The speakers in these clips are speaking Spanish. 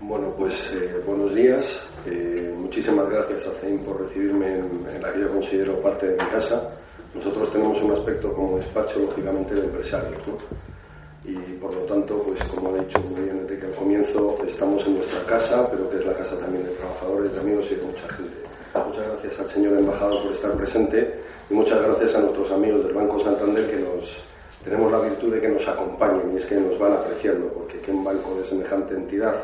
Bueno, pues eh, buenos días. Eh, muchísimas gracias a CEIM por recibirme en, en, la que yo considero parte de mi casa. Nosotros tenemos un aspecto como despacho, lógicamente, de empresarios. ¿no? Y por lo tanto, pues como ha dicho muy bien Enrique al comienzo, estamos en nuestra casa, pero que es la casa también de trabajadores, de amigos y de mucha gente. Muchas gracias al señor embajador por estar presente y muchas gracias a nuestros amigos del Banco Santander que nos tenemos la virtud de que nos acompañen y es que nos van apreciando, porque que un banco de semejante entidad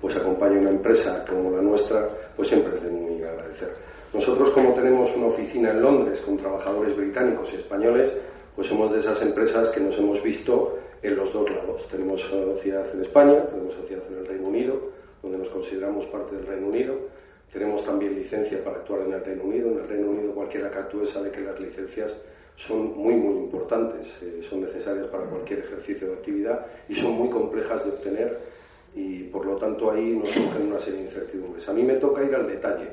pues acompañe una empresa como la nuestra, pues siempre es de muy agradecer. Nosotros, como tenemos una oficina en Londres con trabajadores británicos y españoles, pues somos de esas empresas que nos hemos visto en los dos lados. Tenemos sociedad en España, tenemos sociedad en el Reino Unido, donde nos consideramos parte del Reino Unido. Tenemos también licencia para actuar en el Reino Unido. En el Reino Unido cualquiera que actúe sabe que las licencias son muy, muy importantes, eh, son necesarias para cualquier ejercicio de actividad y son muy complejas de obtener y por lo tanto ahí nos surgen una serie de incertidumbres. A mí me toca ir al detalle,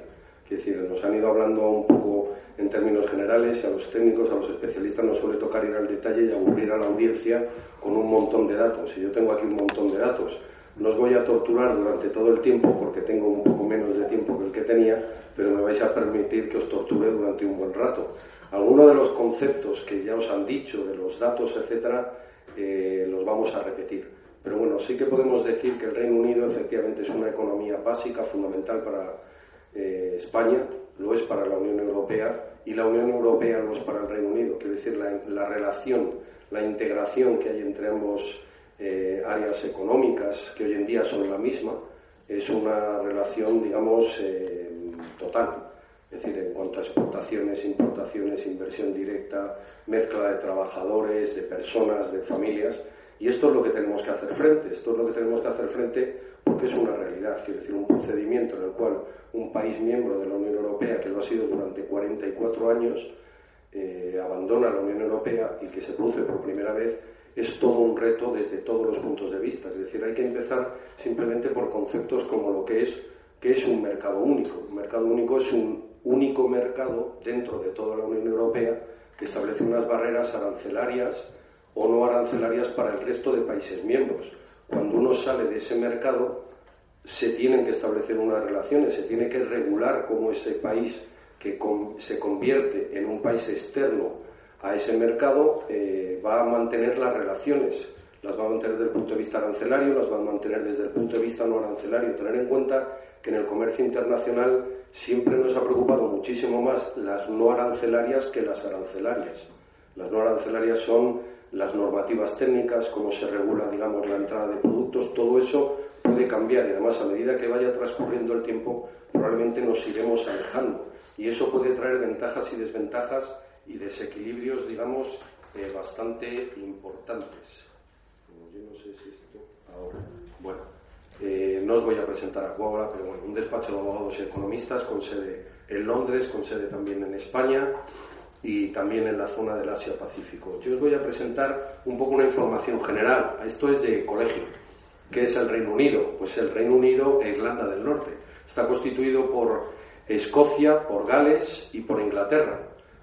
es decir, nos han ido hablando un poco en términos generales y a los técnicos, a los especialistas nos suele tocar ir al detalle y aburrir a la audiencia con un montón de datos. Y yo tengo aquí un montón de datos. No os voy a torturar durante todo el tiempo porque tengo un poco menos de tiempo que el que tenía, pero me vais a permitir que os torture durante un buen rato. Algunos de los conceptos que ya os han dicho, de los datos, etcétera, eh, los vamos a repetir. Pero bueno, sí que podemos decir que el Reino Unido efectivamente es una economía básica, fundamental para eh, España, lo es para la Unión Europea y la Unión Europea lo es para el Reino Unido. Quiero decir, la, la relación, la integración que hay entre ambos eh, áreas económicas, que hoy en día son la misma, es una relación, digamos, eh, total. Es decir, en cuanto a exportaciones, importaciones, inversión directa, mezcla de trabajadores, de personas, de familias. Y esto es lo que tenemos que hacer frente. Esto es lo que tenemos que hacer frente porque es una realidad. Quiero decir, un procedimiento en el cual un país miembro de la Unión Europea, que lo ha sido durante 44 años, eh, abandona la Unión Europea y que se produce por primera vez, es todo un reto desde todos los puntos de vista. Es decir, hay que empezar simplemente por conceptos como lo que es, que es un mercado único. Un mercado único es un único mercado dentro de toda la Unión Europea que establece unas barreras arancelarias o no arancelarias para el resto de países miembros. Cuando uno sale de ese mercado, se tienen que establecer unas relaciones, se tiene que regular cómo ese país que se convierte en un país externo a ese mercado eh, va a mantener las relaciones. Las va a mantener desde el punto de vista arancelario, las va a mantener desde el punto de vista no arancelario. Tener en cuenta que en el comercio internacional siempre nos ha preocupado muchísimo más las no arancelarias que las arancelarias. Las no arancelarias son las normativas técnicas, cómo se regula, digamos, la entrada de productos, todo eso puede cambiar y además a medida que vaya transcurriendo el tiempo probablemente nos iremos alejando y eso puede traer ventajas y desventajas y desequilibrios, digamos, eh, bastante importantes. Yo no sé si esto ahora. Bueno, eh, no os voy a presentar a Cuagra, pero bueno, un despacho de abogados y economistas con sede en Londres, con sede también en España y también en la zona del Asia-Pacífico. Yo os voy a presentar un poco una información general. Esto es de colegio. ¿Qué es el Reino Unido? Pues el Reino Unido e Irlanda del Norte. Está constituido por Escocia, por Gales y por Inglaterra.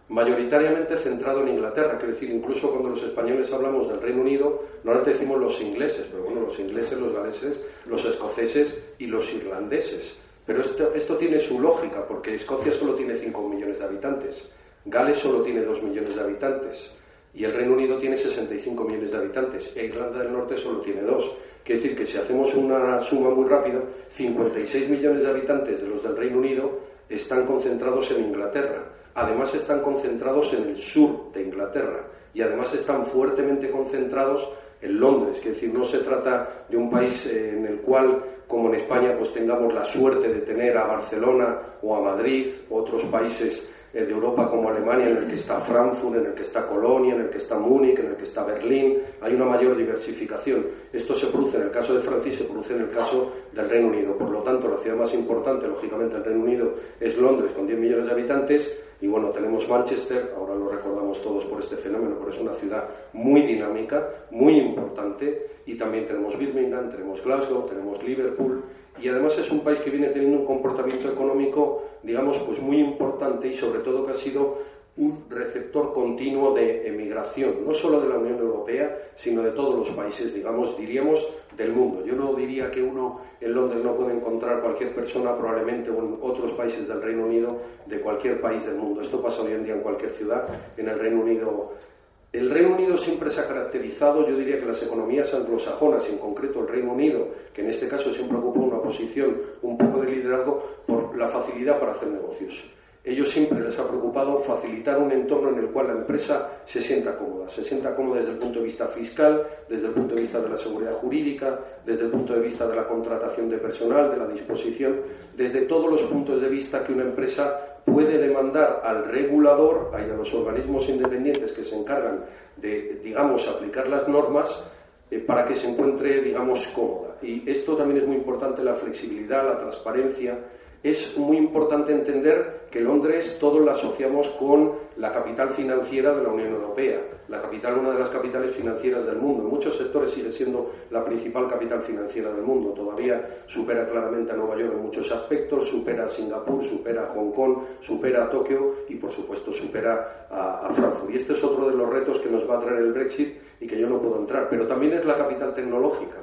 Mayoritariamente centrado en Inglaterra, quiero decir, incluso cuando los españoles hablamos del Reino Unido, no decimos los ingleses, pero bueno, los ingleses, los galeses, los escoceses y los irlandeses. Pero esto, esto tiene su lógica, porque Escocia solo tiene 5 millones de habitantes. Gales solo tiene 2 millones de habitantes y el Reino Unido tiene 65 millones de habitantes Irlanda del Norte solo tiene 2. Quiere decir que si hacemos una suma muy rápida, 56 millones de habitantes de los del Reino Unido están concentrados en Inglaterra. Además están concentrados en el sur de Inglaterra y además están fuertemente concentrados en Londres. Es decir, no se trata de un país eh, en el cual, como en España, pues tengamos la suerte de tener a Barcelona o a Madrid, otros países de Europa como Alemania, en el que está Frankfurt, en el que está Colonia, en el que está Múnich, en el que está Berlín. Hay una mayor diversificación. Esto se produce en el caso de Francia y se produce en el caso del Reino Unido. Por lo tanto, la ciudad más importante, lógicamente, del Reino Unido es Londres, con 10 millones de habitantes. Y bueno, tenemos Manchester, ahora lo recordamos todos por este fenómeno, pero es una ciudad muy dinámica, muy importante. Y también tenemos Birmingham, tenemos Glasgow, tenemos Liverpool y además es un país que viene teniendo un comportamiento económico, digamos, pues muy importante y sobre todo que ha sido un receptor continuo de emigración, no solo de la Unión Europea, sino de todos los países, digamos, diríamos, del mundo. Yo no diría que uno en Londres no puede encontrar cualquier persona, probablemente o en otros países del Reino Unido, de cualquier país del mundo. Esto pasa hoy en día en cualquier ciudad. En el Reino Unido el Reino Unido siempre se ha caracterizado, yo diría que las economías anglosajonas, en concreto el Reino Unido, que en este caso siempre ocupó una posición un poco de liderazgo, por la facilidad para hacer negocios. Ellos siempre les ha preocupado facilitar un entorno en el cual la empresa se sienta cómoda. Se sienta cómoda desde el punto de vista fiscal, desde el punto de vista de la seguridad jurídica, desde el punto de vista de la contratación de personal, de la disposición, desde todos los puntos de vista que una empresa puede demandar al regulador, y a los organismos independientes que se encargan de, digamos, aplicar las normas, eh, para que se encuentre, digamos, cómoda. Y esto también es muy importante, la flexibilidad, la transparencia, es muy importante entender que Londres todos la asociamos con la capital financiera de la Unión Europea, la capital, una de las capitales financieras del mundo. En muchos sectores sigue siendo la principal capital financiera del mundo. Todavía supera claramente a Nueva York en muchos aspectos, supera a Singapur, supera a Hong Kong, supera a Tokio y, por supuesto, supera a, a Frankfurt. Y este es otro de los retos que nos va a traer el Brexit y que yo no puedo entrar. Pero también es la capital tecnológica.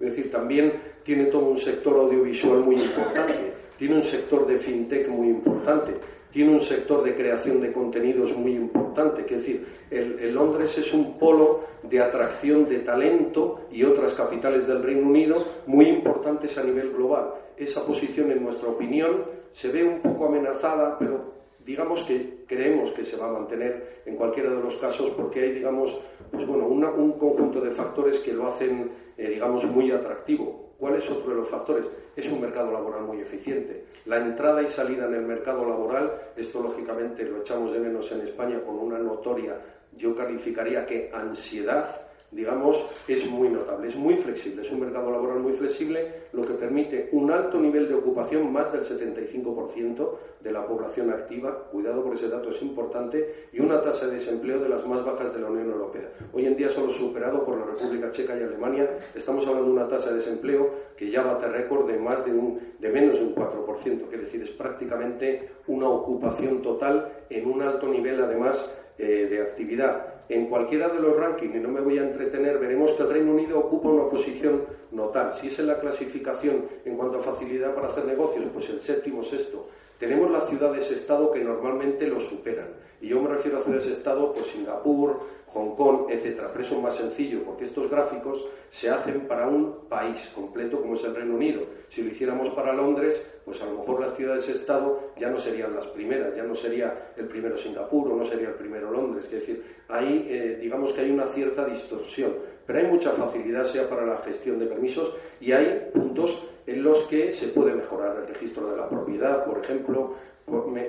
Es decir, también tiene todo un sector audiovisual muy importante tiene un sector de fintech muy importante, tiene un sector de creación de contenidos muy importante. Es decir, el, Londres es un polo de atracción de talento y otras capitales del Reino Unido muy importantes a nivel global. Esa posición, en nuestra opinión, se ve un poco amenazada, pero digamos que creemos que se va a mantener en cualquiera de los casos porque hay, digamos, pues bueno, un conjunto de factores que lo hacen, eh, digamos, muy atractivo. ¿Cuál es otro de los factores? Es un mercado laboral muy eficiente. La entrada y salida en el mercado laboral, esto lógicamente lo echamos de menos en España con una notoria, yo calificaría que ansiedad digamos, es muy notable, es muy flexible, es un mercado laboral muy flexible, lo que permite un alto nivel de ocupación, más del 75% de la población activa, cuidado por ese dato es importante, y una tasa de desempleo de las más bajas de la Unión Europea. Hoy en día solo superado por la República Checa y Alemania, estamos hablando de una tasa de desempleo que ya bate récord de más de, un, de menos de un 4%, quiere decir, es prácticamente una ocupación total en un alto nivel, además, eh, de actividad en cualquiera de los rankings, y no me voy a entretener, veremos que el Reino Unido ocupa una posición notable. Si es en la clasificación en cuanto a facilidad para hacer negocios, pues el séptimo, sexto. Tenemos las ciudades-estado que normalmente lo superan. Y yo me refiero a ciudades-estado, pues Singapur, Hong Kong, etcétera. Pero eso es más sencillo, porque estos gráficos se hacen para un país completo como es el Reino Unido. Si lo hiciéramos para Londres, pues a lo mejor las ciudades-estado ya no serían las primeras, ya no sería el primero Singapur o no sería el primero Londres. Es decir, ahí eh, digamos que hay una cierta distorsión, pero hay mucha facilidad sea para la gestión de permisos y hay puntos en los que se puede mejorar el registro de la propiedad, por ejemplo,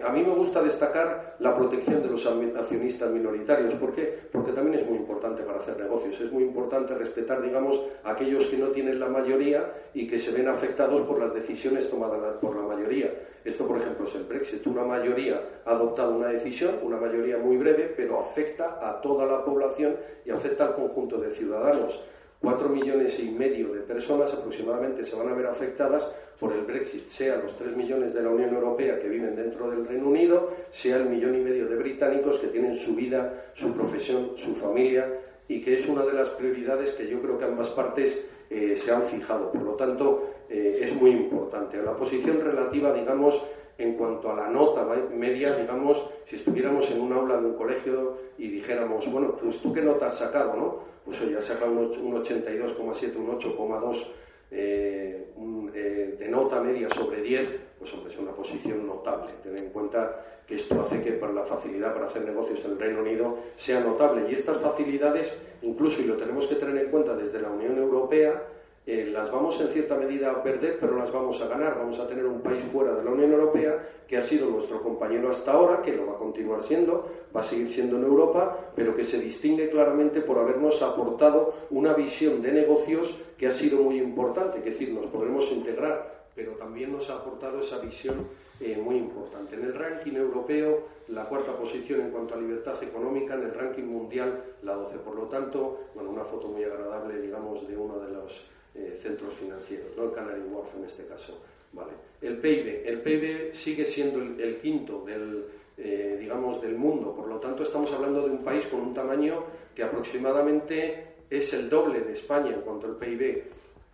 a mí me gusta destacar la protección de los accionistas minoritarios. ¿Por qué? Porque también es muy importante para hacer negocios. Es muy importante respetar, digamos, a aquellos que no tienen la mayoría y que se ven afectados por las decisiones tomadas por la mayoría. Esto, por ejemplo, es el Brexit. Una mayoría ha adoptado una decisión, una mayoría muy breve, pero afecta a toda la población y afecta al conjunto de ciudadanos. Cuatro millones y medio de personas aproximadamente se van a ver afectadas por el Brexit, sea los tres millones de la Unión Europea que viven dentro del Reino Unido, sea el millón y medio de británicos que tienen su vida, su profesión, su familia y que es una de las prioridades que yo creo que ambas partes eh, se han fijado. Por lo tanto, eh, es muy importante. La posición relativa, digamos, en cuanto a la nota media, digamos, si estuviéramos en un aula de un colegio y dijéramos, bueno, pues tú qué nota has sacado, ¿no? Pues oye, has sacado un 82,7, un 8,2 eh, eh, de nota media sobre 10, pues hombre, es una posición notable. Ten en cuenta que esto hace que para la facilidad para hacer negocios en el Reino Unido sea notable. Y estas facilidades, incluso, y lo tenemos que tener en cuenta desde la Unión Europea, eh, las vamos en cierta medida a perder, pero las vamos a ganar. Vamos a tener un país fuera de la Unión Europea que ha sido nuestro compañero hasta ahora, que lo va a continuar siendo, va a seguir siendo en Europa, pero que se distingue claramente por habernos aportado una visión de negocios que ha sido muy importante. Es decir, nos podremos integrar, pero también nos ha aportado esa visión eh, muy importante. En el ranking europeo, la cuarta posición en cuanto a libertad económica, en el ranking mundial, la 12. Por lo tanto, bueno, una foto muy agradable, digamos, de uno de los eh, centros financieros, ¿no? el Canary Wharf en este caso. Vale. El PIB, el PIB sigue siendo el, quinto del, eh, digamos, del mundo, por lo tanto estamos hablando de un país con un tamaño que aproximadamente es el doble de España en cuanto al PIB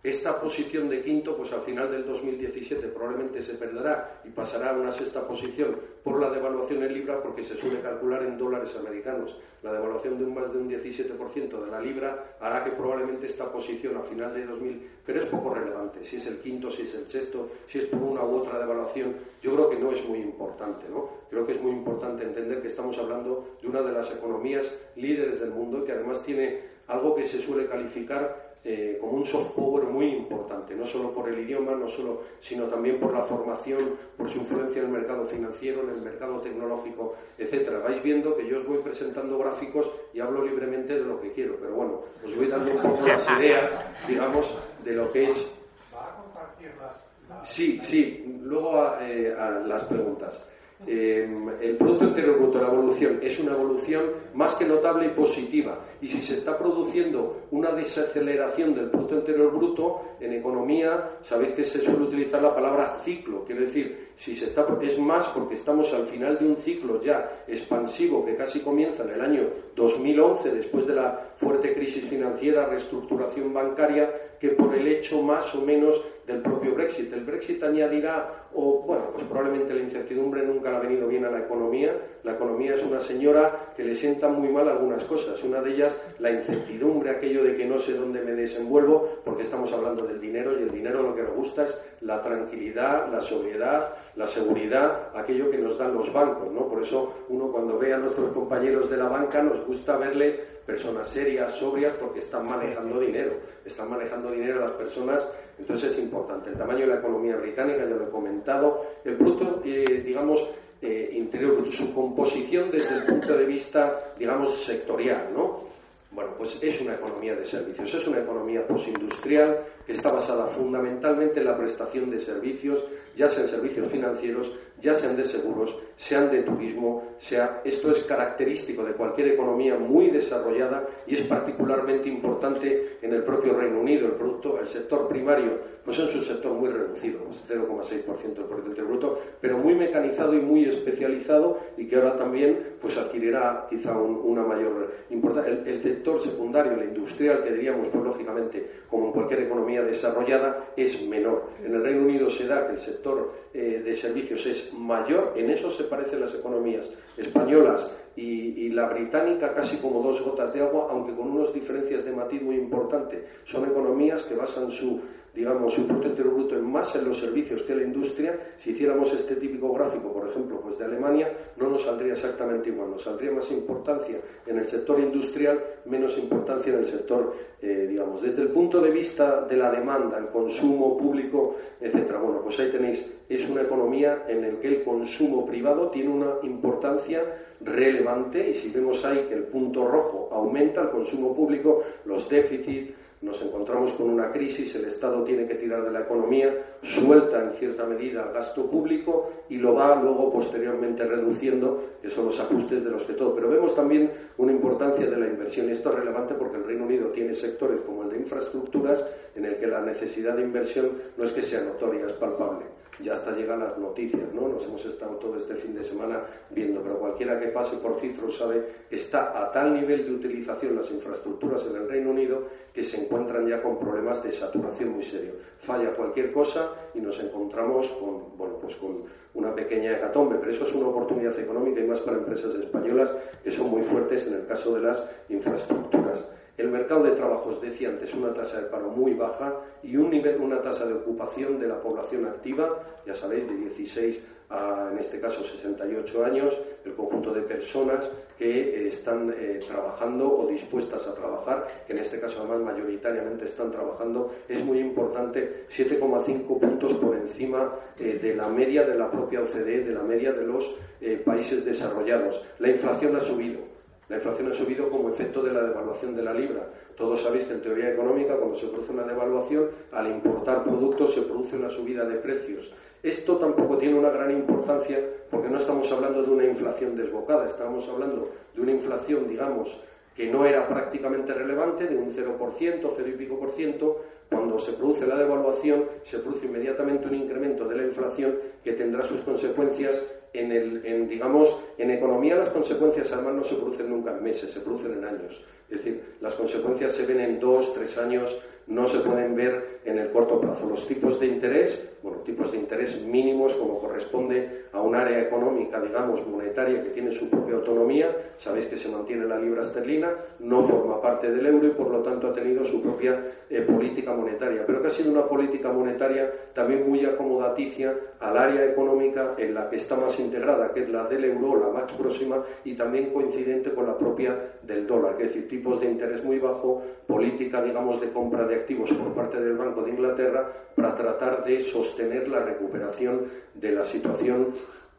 esta posición de quinto, pues al final del 2017 probablemente se perderá y pasará a una sexta posición por la devaluación en libra, porque se suele calcular en dólares americanos. La devaluación de un más de un 17% de la libra hará que probablemente esta posición a final de 2000, pero es poco relevante, si es el quinto, si es el sexto, si es por una u otra devaluación, yo creo que no es muy importante, ¿no? Creo que es muy importante entender que estamos hablando de una de las economías líderes del mundo y que además tiene algo que se suele calificar eh, como un soft power muy importante, no solo por el idioma, no solo, sino también por la formación, por su influencia en el mercado financiero, en el mercado tecnológico, etcétera. Vais viendo que yo os voy presentando gráficos y hablo libremente de lo que quiero, pero bueno, os voy dando un poco las ideas, digamos, de lo que es. ¿Va a compartir las, Sí, sí, luego eh, a las preguntas. Em, el Producto Interior Bruto, la evolución, es una evolución más que notable y positiva. Y si se está produciendo una desaceleración del Producto Interior Bruto en economía, sabéis que se suele utilizar la palabra ciclo. Quiere decir, si se está, es más porque estamos al final de un ciclo ya expansivo que casi comienza en el año 2011, después de la fuerte crisis financiera, reestructuración bancaria, que por el hecho más o menos del propio Brexit. El Brexit añadirá, o bueno, pues probablemente la incertidumbre nunca le ha venido bien a la economía. La economía es una señora que le sienta muy mal algunas cosas. Una de ellas, la incertidumbre, aquello de que no sé dónde me desenvuelvo, porque estamos hablando del dinero y el dinero lo que nos gusta es la tranquilidad, la sobriedad, la seguridad, aquello que nos dan los bancos, ¿no? Por eso uno cuando ve a nuestros compañeros de la banca nos gusta verles personas serias, sobrias, porque están manejando dinero, están manejando dinero las personas, entonces es importante. El tamaño de la economía británica, ya lo he comentado, el bruto, eh, digamos, eh, interior, su composición desde el punto de vista, digamos, sectorial, ¿no? Bueno, pues es una economía de servicios, es una economía posindustrial está basada fundamentalmente en la prestación de servicios, ya sean servicios financieros, ya sean de seguros, sean de turismo, sea esto es característico de cualquier economía muy desarrollada y es particularmente importante en el propio Reino Unido. El producto, el sector primario, pues es un sector muy reducido, 0,6% pues del Producto Bruto, pero muy mecanizado y muy especializado y que ahora también pues adquirirá quizá una mayor importancia. El, el, sector secundario, el industrial, que diríamos pues lógicamente como en cualquier economía desarrollada, es menor. En el Reino Unido se da que el sector eh, de servicios es mayor, en eso se parecen las economías españolas y, la británica casi como dos gotas de agua, aunque con unas diferencias de matiz muy importante. Son economías que basan su digamos, su Producto Interior Bruto en más en los servicios que en la industria, si hiciéramos este típico gráfico, por ejemplo, pues de Alemania, no nos saldría exactamente igual, nos saldría más importancia en el sector industrial, menos importancia en el sector, eh, digamos, desde el punto de vista de la demanda, el consumo público, etcétera. Bueno, pues ahí tenéis, es una economía en la que el consumo privado tiene una importancia relevante y si vemos ahí que el punto rojo aumenta, el consumo público, los déficits, nos encontramos con una crisis, el Estado tiene que tirar de la economía, suelta en cierta medida gasto público y lo va luego posteriormente reduciendo, que son los ajustes de los que todo. Pero vemos también una importancia de la inversión. Esto es relevante porque el Reino Unido tiene sectores como el de infraestructuras en el que la necesidad de inversión no es que sea notoria, es palpable ya hasta llegan las noticias, ¿no? Nos hemos estado todo este fin de semana viendo, pero cualquiera que pase por Cifro sabe que está a tal nivel de utilización las infraestructuras en el Reino Unido que se encuentran ya con problemas de saturación muy serio. Falla cualquier cosa y nos encontramos con, bueno, pues con una pequeña hecatombe, pero eso es una oportunidad económica y más para empresas españolas que son muy fuertes en el caso de las infraestructuras. El mercado de trabajo, os decía antes, una tasa de paro muy baja y un nivel, una tasa de ocupación de la población activa, ya sabéis, de 16 a, en este caso, 68 años, el conjunto de personas que eh, están eh, trabajando o dispuestas a trabajar, que en este caso además mayoritariamente están trabajando, es muy importante, 7,5 puntos por encima eh, de la media de la propia OCDE, de la media de los países desarrollados. La inflación ha subido. La inflación ha subido como efecto de la devaluación de la libra. Todos sabéis que en teoría económica, cuando se produce una devaluación, al importar productos se produce una subida de precios. Esto tampoco tiene una gran importancia porque no estamos hablando de una inflación desbocada, estamos hablando de una inflación, digamos, que no era prácticamente relevante, de un 0%, 0 y pico por ciento, cuando se produce la devaluación se produce inmediatamente un incremento de la inflación que tendrá sus consecuencias en, el, en, digamos, en economía las consecuencias además no se producen nunca en meses, se producen en años. Es decir, las consecuencias se ven en dos, tres años, no se pueden ver en el corto plazo. Los tipos de interés, tipos de interés mínimos como corresponde a un área económica, digamos, monetaria que tiene su propia autonomía. Sabéis que se mantiene la libra esterlina, no forma parte del euro y por lo tanto ha tenido su propia eh, política monetaria, pero que ha sido una política monetaria también muy acomodaticia al área económica en la que está más integrada, que es la del euro, la más próxima y también coincidente con la propia del dólar, es decir, tipos de interés muy bajo, política, digamos, de compra de activos por parte del Banco de Inglaterra para tratar de sostener la recuperación de la situación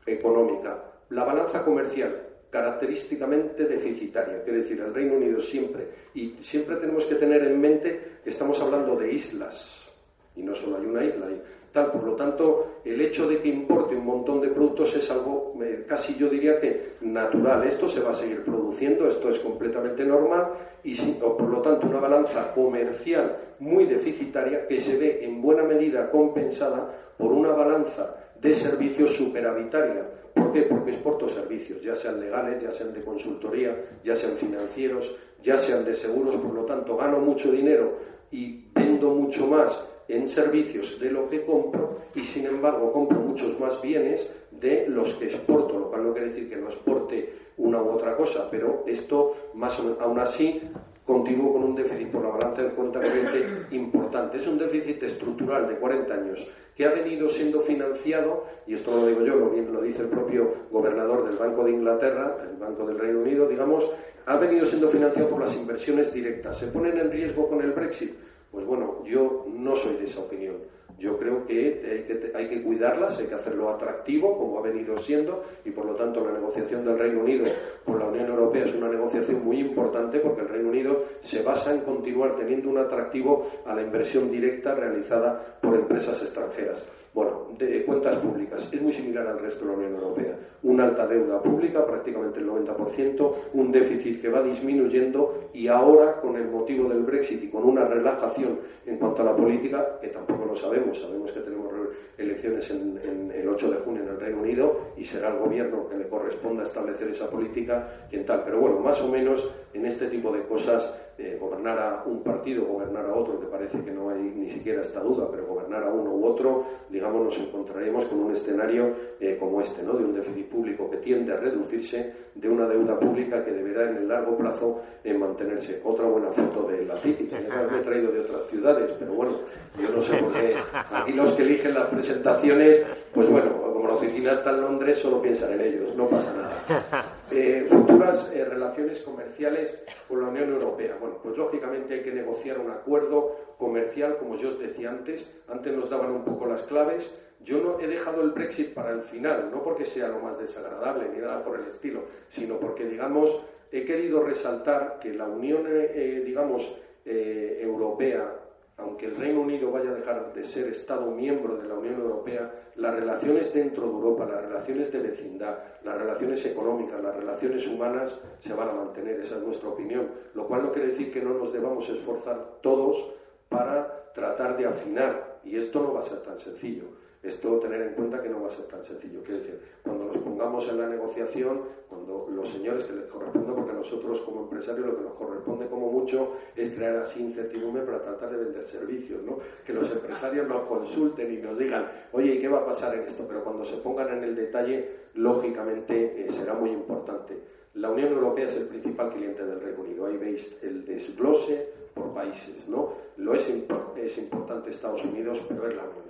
económica. La balanza comercial, característicamente deficitaria, quiere decir, el Reino Unido siempre, y siempre tenemos que tener en mente que estamos hablando de islas, y no solo hay una isla, hay tal. Por lo tanto, el hecho de que importe un montón de productos es algo eh, casi yo diría que natural. Esto se va a seguir produciendo, esto es completamente normal y por lo tanto una balanza comercial muy deficitaria que se ve en buena medida compensada por una balanza de servicios superavitaria. ¿Por qué? Porque exporto servicios, ya sean legales, ya sean de consultoría, ya sean financieros, ya sean de seguros, por lo tanto gano mucho dinero y vendo mucho más en servicios de lo que compro y sin embargo compro muchos más bienes de los que exporto, lo cual no quiere decir que no exporte una u otra cosa, pero esto más o menos, aún así continúo con un déficit por la balanza de cuenta corriente importante. Es un déficit estructural de 40 años que ha venido siendo financiado, y esto no lo digo yo, lo, lo dice el propio gobernador del Banco de Inglaterra, el Banco del Reino Unido, digamos, ha venido siendo financiado por las inversiones directas. ¿Se ponen en riesgo con el Brexit? Pues bueno, yo no soy de esa opinión. Yo creo que hay, que cuidarlas, hay que hacerlo atractivo, como ha venido siendo, y por lo tanto la negociación del Reino Unido con la Unión Europea es una negociación muy importante porque el Reino Unido se basa en continuar teniendo un atractivo a la inversión directa realizada por empresas extranjeras. Bueno, de cuentas públicas es muy similar al resto de la Unión Europea. Una alta deuda pública, prácticamente el 90%, un déficit que va disminuyendo y ahora, con el motivo del Brexit y con una relajación en cuanto a la política, que tampoco lo sabemos, sabemos que tenemos elecciones en, el 8 de junio en el Reino Unido y será el gobierno que le corresponda establecer esa política quien tal. Pero bueno, más o menos en este tipo de cosas eh, gobernar a un partido, gobernar a otro, que parece que no hay ni siquiera esta duda, pero gobernar a uno u otro, digamos, nos encontraremos con un escenario eh, como este, ¿no? de un déficit público que tiende a reducirse, de una deuda pública que deberá en el largo plazo eh, mantenerse. Otra buena foto de la City, me he traído de otras ciudades, pero bueno, yo no sé por qué aquí los que eligen las presentaciones, pues bueno, como la oficina está en Londres, solo piensan en ellos, no pasa nada. futuras relaciones comerciales con la Unión Europea. Bueno, pues lógicamente hay que negociar un acuerdo comercial, como yo os decía antes. Antes nos daban un poco las claves. Yo no he dejado el Brexit para el final, no porque sea lo más desagradable ni nada por el estilo, sino porque, digamos, he querido resaltar que la Unión, eh, eh, digamos, eh, Europea aunque el Reino Unido vaya a dejar de ser Estado miembro de la Unión Europea, las relaciones dentro de Europa, las relaciones de vecindad, las relaciones económicas, las relaciones humanas se van a mantener, esa es nuestra opinión. Lo cual no quiere decir que no nos debamos esforzar todos para tratar de afinar, y esto no va a ser tan sencillo. Esto tener en cuenta que no va a ser tan sencillo. Quiero decir, cuando nos pongamos en la negociación, cuando los señores que les corresponde, porque a nosotros como empresarios lo que nos corresponde como mucho es crear así incertidumbre para tratar de vender servicios, ¿no? Que los empresarios nos consulten y nos digan, oye, ¿y qué va a pasar en esto? Pero cuando se pongan en el detalle, lógicamente eh, será muy importante. La Unión Europea es el principal cliente del Reino Unido. Ahí veis el desglose por países, ¿no? Lo es, importante Estados Unidos, pero es la Unión.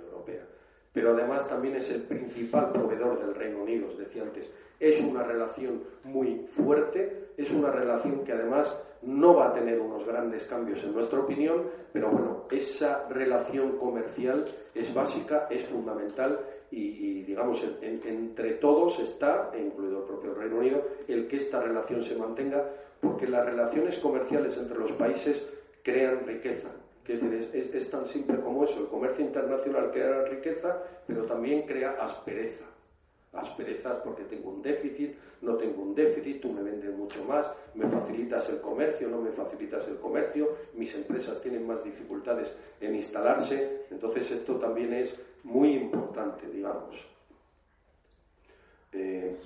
Pero además también es el principal proveedor del Reino Unido, os decía antes. Es una relación muy fuerte, es una relación que además no va a tener unos grandes cambios en nuestra opinión, pero bueno, esa relación comercial es básica, es fundamental y, digamos, entre todos está, incluido el propio Reino Unido, el que esta relación se mantenga, porque las relaciones comerciales entre los países crean riqueza. Es, decir, es, tan simple como eso. El comercio internacional crea riqueza, pero también crea aspereza asperezas porque tengo un déficit, no tengo un déficit, tú me vendes mucho más, me facilitas el comercio, no me facilitas el comercio, mis empresas tienen más dificultades en instalarse, entonces esto también es muy importante, digamos. Eh,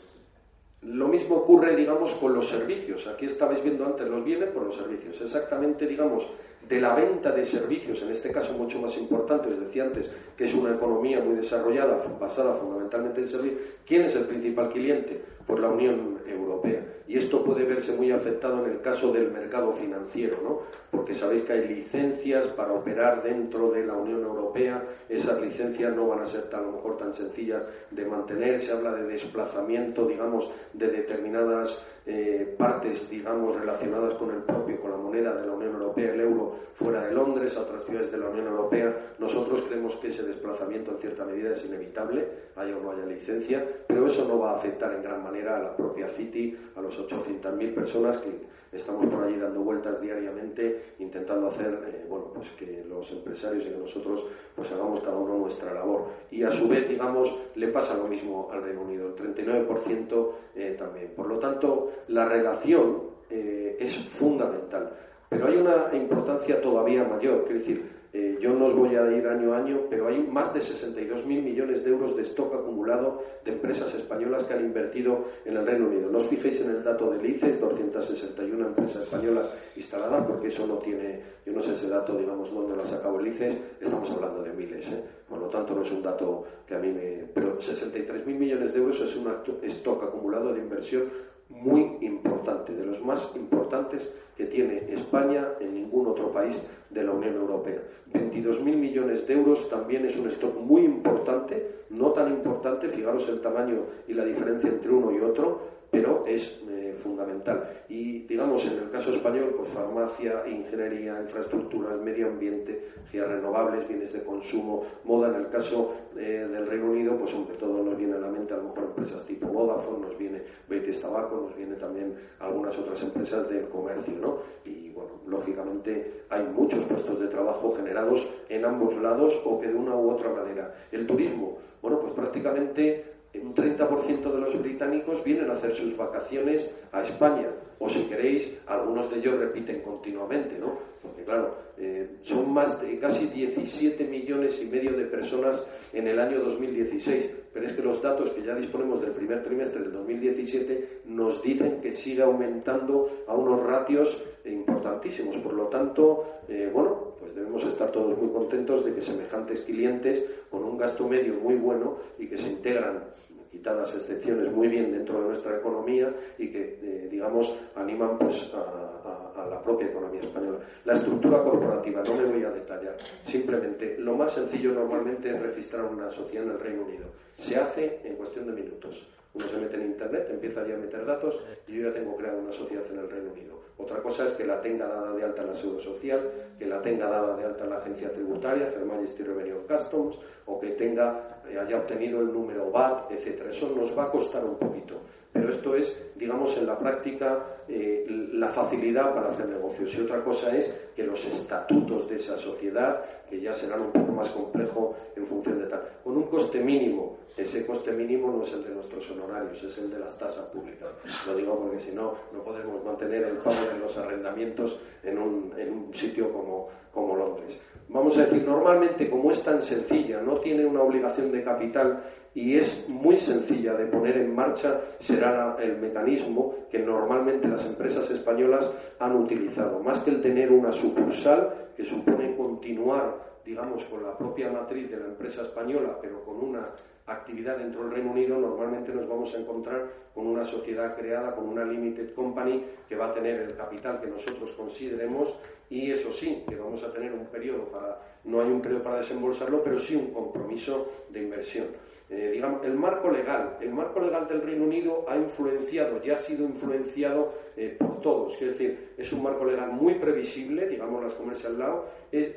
lo mismo ocurre, digamos, con los servicios. Aquí estabais viendo antes los bienes por los servicios. Exactamente, digamos, de la venta de servicios, en este caso mucho más importante, os decía antes, que es una economía muy desarrollada, basada fundamentalmente en servicios. ¿Quién es el principal cliente? Pues la Unión Europea. Y esto puede verse muy afectado en el caso del mercado financiero, ¿no? Porque sabéis que hay licencias para operar dentro de la Unión Europea. Esas licencias no van a ser a lo mejor tan sencillas de mantener. Se habla de desplazamiento, digamos, de determinadas eh, partes, digamos, relacionadas con el propio, con la moneda de la Unión Europea, el euro, fuera de Londres, a otras ciudades de la Unión Europea. Nosotros creemos que ese desplazamiento en cierta medida es inevitable, haya o no haya licencia, pero eso no va a afectar en gran manera a la propia City, a los 800.000 personas que estamos por allí dando vueltas diariamente, intentando hacer, eh, bueno, pues que los empresarios y que nosotros pues hagamos cada uno nuestra labor. Y a su vez, digamos, le pasa lo mismo al Reino Unido, el 39% eh, también. Por lo tanto, la relación eh, es fundamental. Pero hay una importancia todavía mayor, es decir, eh, yo no os voy a ir año a año, pero hay más de 62.000 millones de euros de stock acumulado de empresas españolas que han invertido en el Reino Unido. No os fijéis en el dato del ICE, 261 empresas españolas instaladas, porque eso no tiene, yo no sé ese dato, digamos, dónde lo ha sacado el ICE, estamos hablando de miles, ¿eh? por lo tanto no es un dato que a mí me... Pero 63.000 millones de euros es un stock acumulado de inversión muy importante, de los más importantes que tiene España en ningún otro país de la Unión Europea. 22.000 millones de euros también es un stock muy importante, no tan importante, fijaros el tamaño y la diferencia entre uno y otro, pero es eh, fundamental. Y digamos, en el caso español, pues farmacia, ingeniería, infraestructuras, medio ambiente, energías renovables, bienes de consumo, moda. En el caso eh, del Reino Unido, pues sobre todo nos viene a la mente a lo mejor empresas tipo Vodafone, nos viene British Tobacco, nos viene también algunas otras empresas del comercio, ¿no? Y bueno, lógicamente hay muchos puestos de trabajo generados en ambos lados o que de una u otra manera. El turismo, bueno, pues prácticamente un 30% de los británicos vienen a hacer sus vacaciones a España. O si queréis, algunos de ellos repiten continuamente, ¿no? Porque claro, eh, son más de casi 17 millones y medio de personas en el año 2016. Pero es que los datos que ya disponemos del primer trimestre del 2017 nos dicen que sigue aumentando a unos ratios importantísimos. Por lo tanto, eh, bueno, pues debemos estar todos muy contentos de que semejantes clientes con un gasto medio muy bueno y que se integran quitadas excepciones muy bien dentro de nuestra economía y que, eh, digamos, animan pues, a, la propia economía española. La estructura corporativa, no me voy a detallar, simplemente lo más sencillo normalmente es registrar una sociedad en el Reino Unido. Se hace en cuestión de minutos. Uno se mete en Internet, empieza ya a meter datos y yo ya tengo creada una sociedad en el Reino Unido. Otra cosa es que la tenga dada de alta en la Seguridad Social, que la tenga dada de alta en la Agencia Tributaria, el Majesty Revenue of Customs, o que tenga, eh, haya obtenido el número VAT, etcétera. Eso nos va a costar un poquito. Pero esto es, digamos, en la práctica eh, la facilidad para hacer negocios. Y otra cosa es que los estatutos de esa sociedad, que ya serán un poco más complejo en función de tal, con un coste mínimo. Ese coste mínimo no es el de nuestros honorarios, es el de las tasas públicas. Lo digo porque si no, no podemos mantener el pago de los arrendamientos en un, en un sitio como, como Londres. Vamos a decir, normalmente como es tan sencilla, no tiene una obligación de capital y es muy sencilla de poner en marcha, será el mecanismo que normalmente las empresas españolas han utilizado. Más que el tener una sucursal, que supone continuar digamos, con la propia matriz de la empresa española, pero con una actividad dentro del Reino Unido, normalmente nos vamos a encontrar con una sociedad creada, con una limited company que va a tener el capital que nosotros consideremos y eso sí, que vamos a tener un periodo para, no hay un periodo para desembolsarlo, pero sí un compromiso de inversión. Eh, digamos, el marco legal, el marco legal del Reino Unido ha influenciado, ya ha sido influenciado eh, por todos. Es decir, es un marco legal muy previsible, digamos las comercial law,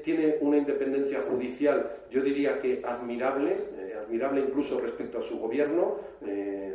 tiene una independencia judicial, yo diría que admirable, eh, admirable incluso respecto a su gobierno.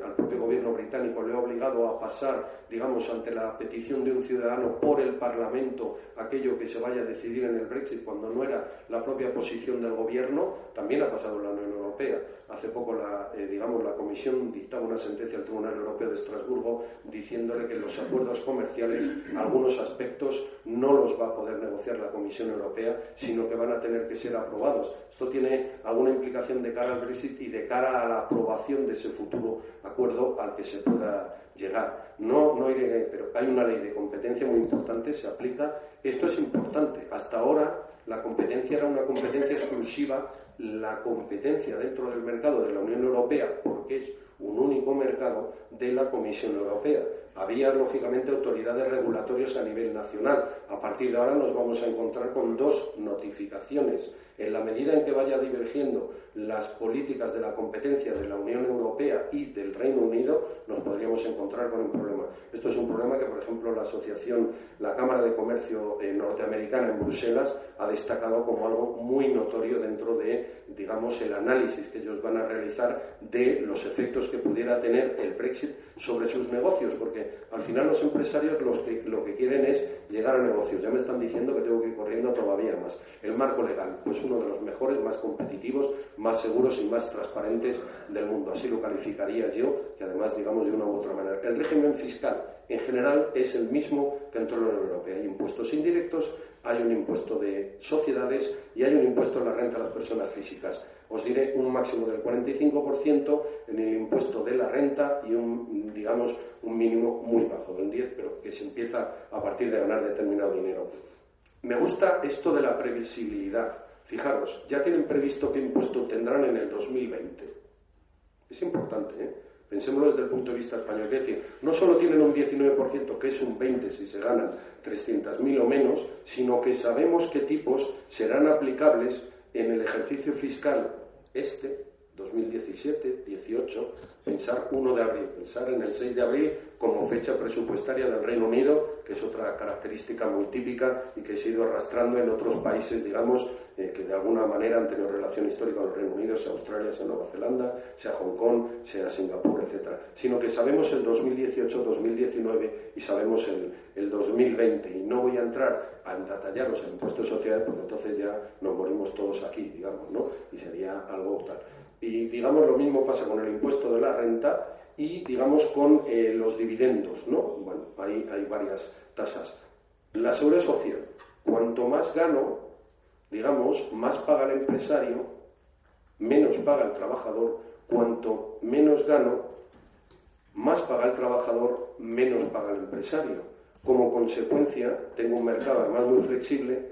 al propio gobierno británico le ha obligado a pasar, digamos, ante la petición de un ciudadano por el Parlamento aquello que se vaya a decidir en el Brexit cuando no era la propia posición del gobierno. También ha pasado en la Unión Europea. Hace poco la, eh, digamos, la Comisión dictaba una sentencia al Tribunal Europeo de Estrasburgo diciéndole que los acuerdos comerciales, algunos aspectos, no los va a poder negociar la Comisión Europea, sino que van a tener que ser aprobados. Esto tiene alguna implicación de cara al Y de cara a la aprobación de ese futuro acuerdo al que se pueda llegar. No, no iré, pero hay una ley de competencia muy importante, se aplica. Esto es importante. Hasta ahora la competencia era una competencia exclusiva, la competencia dentro del mercado de la Unión Europea, porque es un único mercado de la Comisión Europea. Había, lógicamente, autoridades regulatorias a nivel nacional. A partir de ahora nos vamos a encontrar con dos notificaciones. En la medida en que vaya divergiendo las políticas de la competencia de la Unión Europea y del Reino Unido, nos podríamos encontrar con un problema. Esto es un problema que, por ejemplo, la asociación, la Cámara de Comercio eh, norteamericana en Bruselas ha destacado como algo muy notorio dentro de, digamos, el análisis que ellos van a realizar de los efectos que pudiera tener el Brexit sobre sus negocios, porque al final los empresarios los que, lo que quieren es llegar a negocios. Ya me están diciendo que tengo que ir corriendo todavía más. El marco legal, pues uno de los mejores, más competitivos, más seguros y más transparentes del mundo. Así lo calificaría yo, que además, digamos, de una u otra manera. El régimen fiscal, en general, es el mismo que en toda la Unión Europea. Hay impuestos indirectos, hay un impuesto de sociedades y hay un impuesto en la renta a las personas físicas. Os diré un máximo del 45% en el impuesto de la renta y un, digamos, un mínimo muy bajo del 10, pero que se empieza a partir de ganar determinado dinero. Me gusta esto de la previsibilidad. Fijaros, ya tienen previsto qué impuesto tendrán en el 2020. Es importante, ¿eh? Pensémoslo desde el punto de vista español. Es decir, no solo tienen un 19%, que es un 20% si se ganan 300.000 o menos, sino que sabemos qué tipos serán aplicables en el ejercicio fiscal este 2017, 18, pensar 1 de abril, pensar en el 6 de abril como fecha presupuestaria del Reino Unido, que es otra característica muy típica y que se ha ido arrastrando en otros países, digamos, eh, que de alguna manera han tenido relación histórica con el Reino Unido, sea Australia, sea Nueva Zelanda, sea Hong Kong, sea Singapur, etcétera, sino que sabemos el 2018, 2019 y sabemos el, el 2020. Y no voy a entrar a detallaros el impuesto de sociedades porque entonces ya nos morimos todos aquí, digamos, ¿no? Y sería algo tal. Y digamos lo mismo pasa con el impuesto de la renta y digamos con eh, los dividendos, ¿no? Bueno, ahí hay varias tasas. La seguridad social, cuanto más gano, digamos, más paga el empresario, menos paga el trabajador, cuanto menos gano, más paga el trabajador, menos paga el empresario. Como consecuencia, tengo un mercado además muy flexible,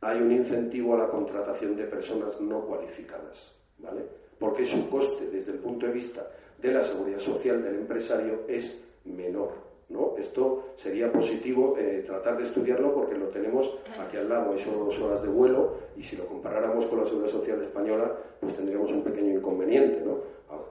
hay un incentivo a la contratación de personas no cualificadas, ¿vale? Porque su coste desde el punto de vista de la seguridad social del empresario es menor. ¿no? Esto sería positivo eh, tratar de estudiarlo porque lo tenemos aquí al lado, hay solo dos horas de vuelo y si lo comparáramos con la seguridad social española, pues tendríamos un pequeño inconveniente. ¿no?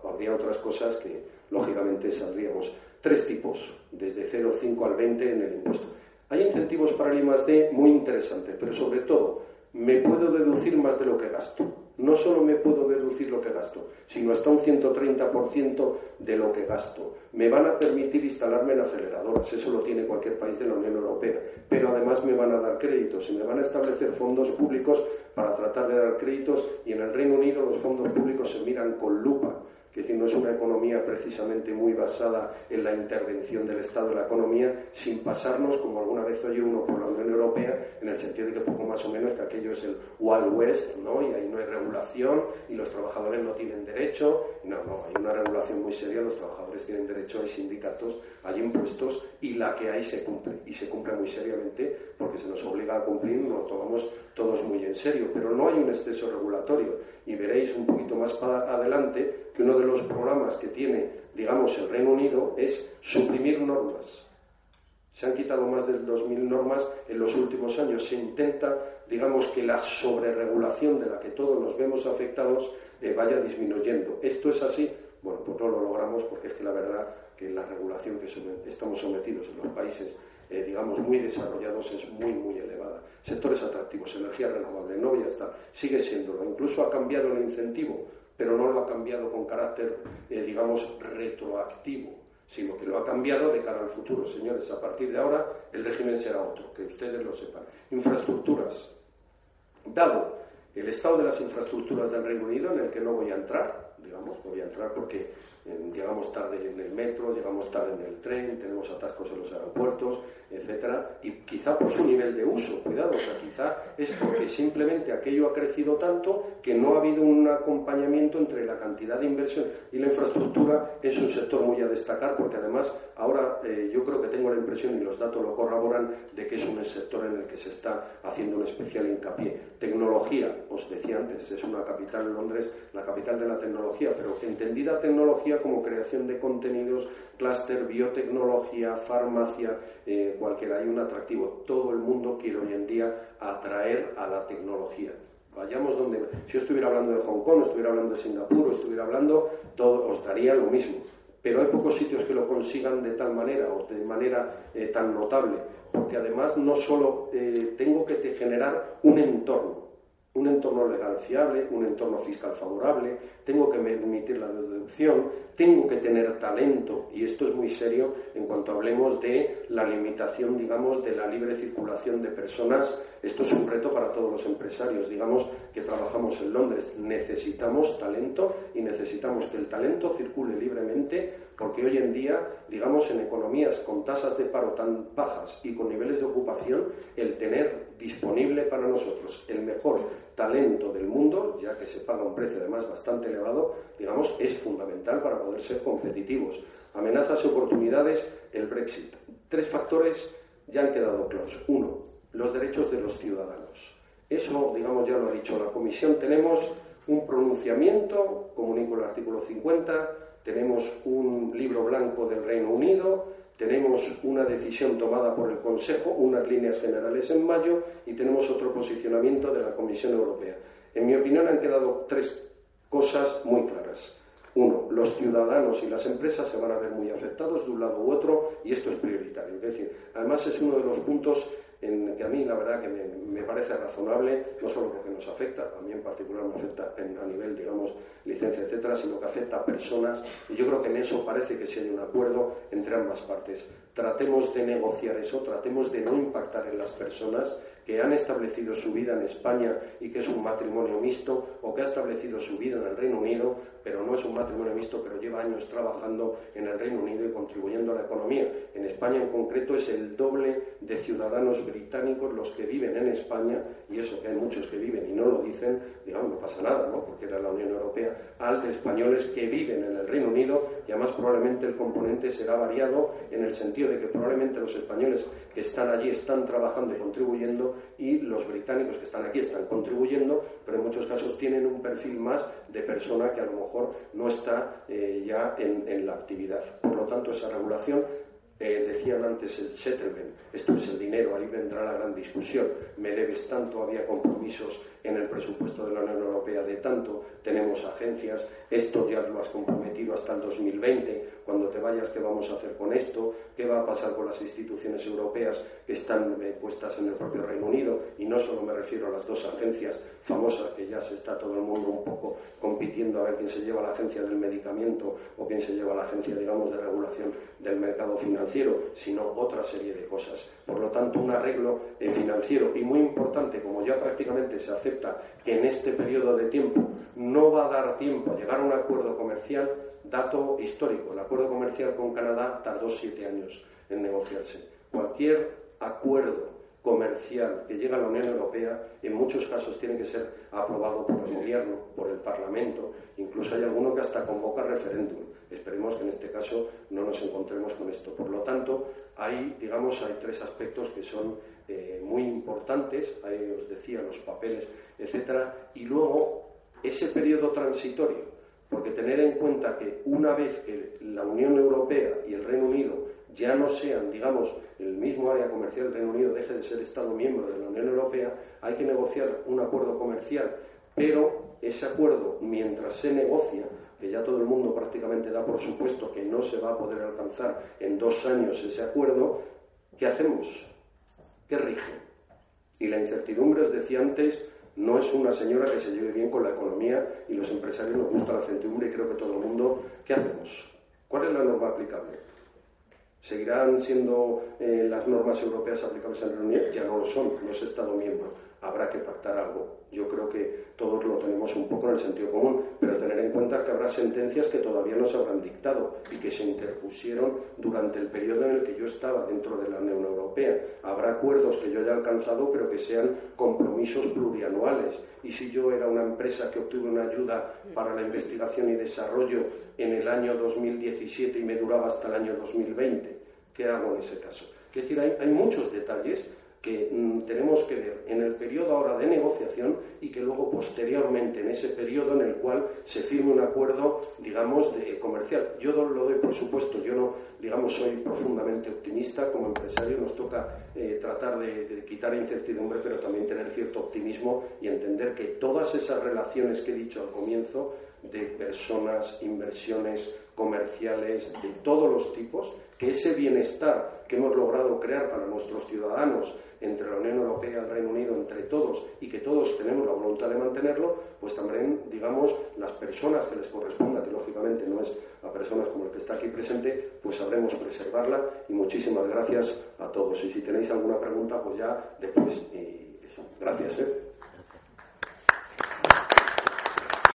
Habría otras cosas que lógicamente saldríamos. Tres tipos, desde 0,5 al 20 en el impuesto. Hay incentivos para el I+D muy interesantes, pero sobre todo me puedo deducir más de lo que gasto. No solo me puedo deducir lo que gasto, sino hasta un 130% de lo que gasto. Me van a permitir instalarme en aceleradoras, eso lo tiene cualquier país de la Unión Europea, pero además me van a dar créditos y me van a establecer fondos públicos para tratar de dar créditos y en el Reino Unido los fondos públicos se miran con lupa. Que decir, no es una economía precisamente muy basada en la intervención del Estado en la economía, sin pasarnos, como alguna vez oye uno por la Unión Europea, en el sentido de que poco más o menos que aquello es el Wild West, ¿no? Y ahí no hay regulación y los trabajadores no tienen derecho. No, no, hay una regulación muy seria, los trabajadores tienen derecho, hay sindicatos, hay impuestos y la que hay se cumple. Y se cumple muy seriamente porque se nos obliga a cumplir, lo tomamos todos muy en serio. Pero no hay un exceso regulatorio. Y veréis un poquito más para adelante que uno de los programas que tiene, digamos, el Reino Unido es suprimir normas. Se han quitado más de 2.000 normas en los últimos años. Se intenta, digamos, que la sobreregulación de la que todos nos vemos afectados eh, vaya disminuyendo. ¿Esto es así? Bueno, pues no lo logramos porque es que la verdad que la regulación que estamos sometidos en los países, eh, digamos, muy desarrollados es muy, muy elevada. Sectores atractivos, energía renovable, no ya está, sigue siéndolo. Incluso ha cambiado el incentivo, pero no lo ha cambiado con carácter, eh, digamos, retroactivo, sino que lo ha cambiado de cara al futuro. Señores, a partir de ahora el régimen será otro, que ustedes lo sepan. Infraestructuras. Dado el estado de las infraestructuras del Reino Unido, en el que no voy a entrar, digamos, voy a entrar porque llegamos tarde en el metro, llegamos tarde en el tren, tenemos atascos en los aeropuertos, etcétera, y quizá por su nivel de uso, cuidado, o sea, quizá es porque simplemente aquello ha crecido tanto que no ha habido un acompañamiento entre la cantidad de inversión y la infraestructura, es un sector muy a destacar porque además ahora eh, yo creo que tengo la impresión y los datos lo corroboran de que es un sector en el que se está haciendo un especial hincapié. Tecnología, os decía antes, es una capital, Londres, la capital de la tecnología, pero entendida tecnología como creación de contenidos, clúster, biotecnología, farmacia, eh, cualquiera. Hay un atractivo. Todo el mundo quiere hoy en día atraer a la tecnología. Vayamos donde. Si yo estuviera hablando de Hong Kong, estuviera hablando de Singapur, estuviera hablando, todo os daría lo mismo. Pero hay pocos sitios que lo consigan de tal manera o de manera eh, tan notable, porque además no solo eh, tengo que generar un entorno, un entorno legal fiable, un entorno fiscal favorable, tengo que permitir la deducción, tengo que tener talento, y esto es muy serio en cuanto hablemos de la limitación, digamos, de la libre circulación de personas. Esto es un reto para todos los empresarios, digamos, que trabajamos en Londres. Necesitamos talento y necesitamos que el talento circule libremente, porque hoy en día, digamos, en economías con tasas de paro tan bajas y con niveles de ocupación, el tener disponible para nosotros el mejor talento del mundo, ya que se paga un precio además bastante elevado, digamos, es fundamental para poder ser competitivos. Amenazas y oportunidades, el Brexit. Tres factores ya han quedado claros. Uno, los derechos de los ciudadanos. Eso, digamos, ya lo ha dicho la Comisión. Tenemos un pronunciamiento, comunico el artículo 50, tenemos un libro blanco del Reino Unido, tenemos una decisión tomada por el Consejo, unas líneas generales en mayo y tenemos otro posicionamiento de la Comisión Europea. En mi opinión han quedado tres cosas muy claras. Uno, los ciudadanos y las empresas se van a ver muy afectados de un lado u otro y esto es prioritario. Es decir, además es uno de los puntos que a mí la verdad que me, parece razonable, no solo porque nos afecta, a mí en particular me afecta a nivel, digamos, licencia, etcétera, sino que afecta a personas y yo creo que en eso parece que sí hay un acuerdo entre ambas partes. Tratemos de negociar eso, tratemos de no impactar en las personas que han establecido su vida en España y que es un matrimonio mixto, o que ha establecido su vida en el Reino Unido, pero no es un matrimonio mixto, pero lleva años trabajando en el Reino Unido y contribuyendo a la economía. En España en concreto es el doble de ciudadanos británicos los que viven en España, y eso que hay muchos que viven y no lo dicen, digamos, no pasa nada, ¿no? porque era la Unión Europea, al de españoles que viven en el Reino Unido, y además probablemente el componente será variado en el sentido de que probablemente los españoles que están allí están trabajando y contribuyendo y los británicos que están aquí están contribuyendo, pero en muchos casos tienen un perfil más de persona que a lo mejor no está eh, ya en la actividad. Por lo tanto, esa regulación eh, decían antes el settlement, esto es el dinero, ahí vendrá la gran discusión. Me debes tanto, había compromisos en el presupuesto de la Unión Europea de tanto, tenemos agencias, esto ya lo has comprometido hasta el 2020, cuando te vayas, ¿qué vamos a hacer con esto? ¿Qué va a pasar con las instituciones europeas que están eh, puestas en el propio Reino Unido? Y no solo me refiero a las dos agencias famosas que ya se está todo el mundo un poco compitiendo a ver quién se lleva la agencia del medicamento o quién se lleva la agencia, digamos, de regulación del mercado financiero sino otra serie de cosas. Por lo tanto, un arreglo eh, financiero y muy importante, como ya prácticamente se acepta que en este periodo de tiempo no va a dar tiempo a llegar a un acuerdo comercial, dato histórico, el acuerdo comercial con Canadá tardó siete años en negociarse. Cualquier acuerdo comercial que llega a la Unión Europea en muchos casos tiene que ser aprobado por el gobierno, por el Parlamento, incluso hay alguno que hasta convoca referéndum. Esperemos que en este caso no nos encontremos con esto. Por lo tanto, hay, digamos, hay tres aspectos que son eh, muy importantes, ahí os decía los papeles, etcétera, y luego ese periodo transitorio, porque tener en cuenta que una vez que la Unión Europea y el Reino Unido ya no sean, digamos, el mismo área comercial del Reino Unido deje de ser Estado miembro de la Unión Europea, hay que negociar un acuerdo comercial, pero ese acuerdo, mientras se negocia, que ya todo el mundo prácticamente da por supuesto que no se va a poder alcanzar en dos años ese acuerdo, ¿qué hacemos? ¿Qué rige? Y la incertidumbre, os decía antes, no es una señora que se lleve bien con la economía y los empresarios nos gusta la certidumbre y creo que todo el mundo, ¿qué hacemos? ¿Cuál es la norma aplicable? ¿Seguirán siendo eh, las normas europeas aplicables en la Unión? Ya no lo son, no es Estado miembro. Habrá que pactar algo. Yo creo que todos lo tenemos un poco en el sentido común, pero tener en cuenta que habrá sentencias que todavía no se habrán dictado y que se interpusieron durante el periodo en el que yo estaba dentro de la Unión Europea. Habrá acuerdos que yo haya alcanzado, pero que sean compromisos plurianuales. Y si yo era una empresa que obtuve una ayuda para la investigación y desarrollo en el año 2017 y me duraba hasta el año 2020, ¿qué hago en ese caso? Es decir, hay, hay muchos detalles que mm, tenemos que ver en el periodo ahora de negociación y que luego posteriormente en ese periodo en el cual se firme un acuerdo, digamos, de comercial. Yo lo doy por supuesto, yo no, digamos, soy profundamente optimista como empresario, nos toca eh, tratar de, de quitar incertidumbre, pero también tener cierto optimismo y entender que todas esas relaciones que he dicho al comienzo de personas, inversiones comerciales de todos los tipos, que ese bienestar que hemos logrado crear para nuestros ciudadanos entre la Unión Europea y el Reino Unido, entre todos, y que todos tenemos la voluntad de mantenerlo, pues también, digamos, las personas que les corresponda, que lógicamente no es a personas como el que está aquí presente, pues sabremos preservarla y muchísimas gracias a todos. Y si tenéis alguna pregunta, pues ya después. Gracias. ¿eh?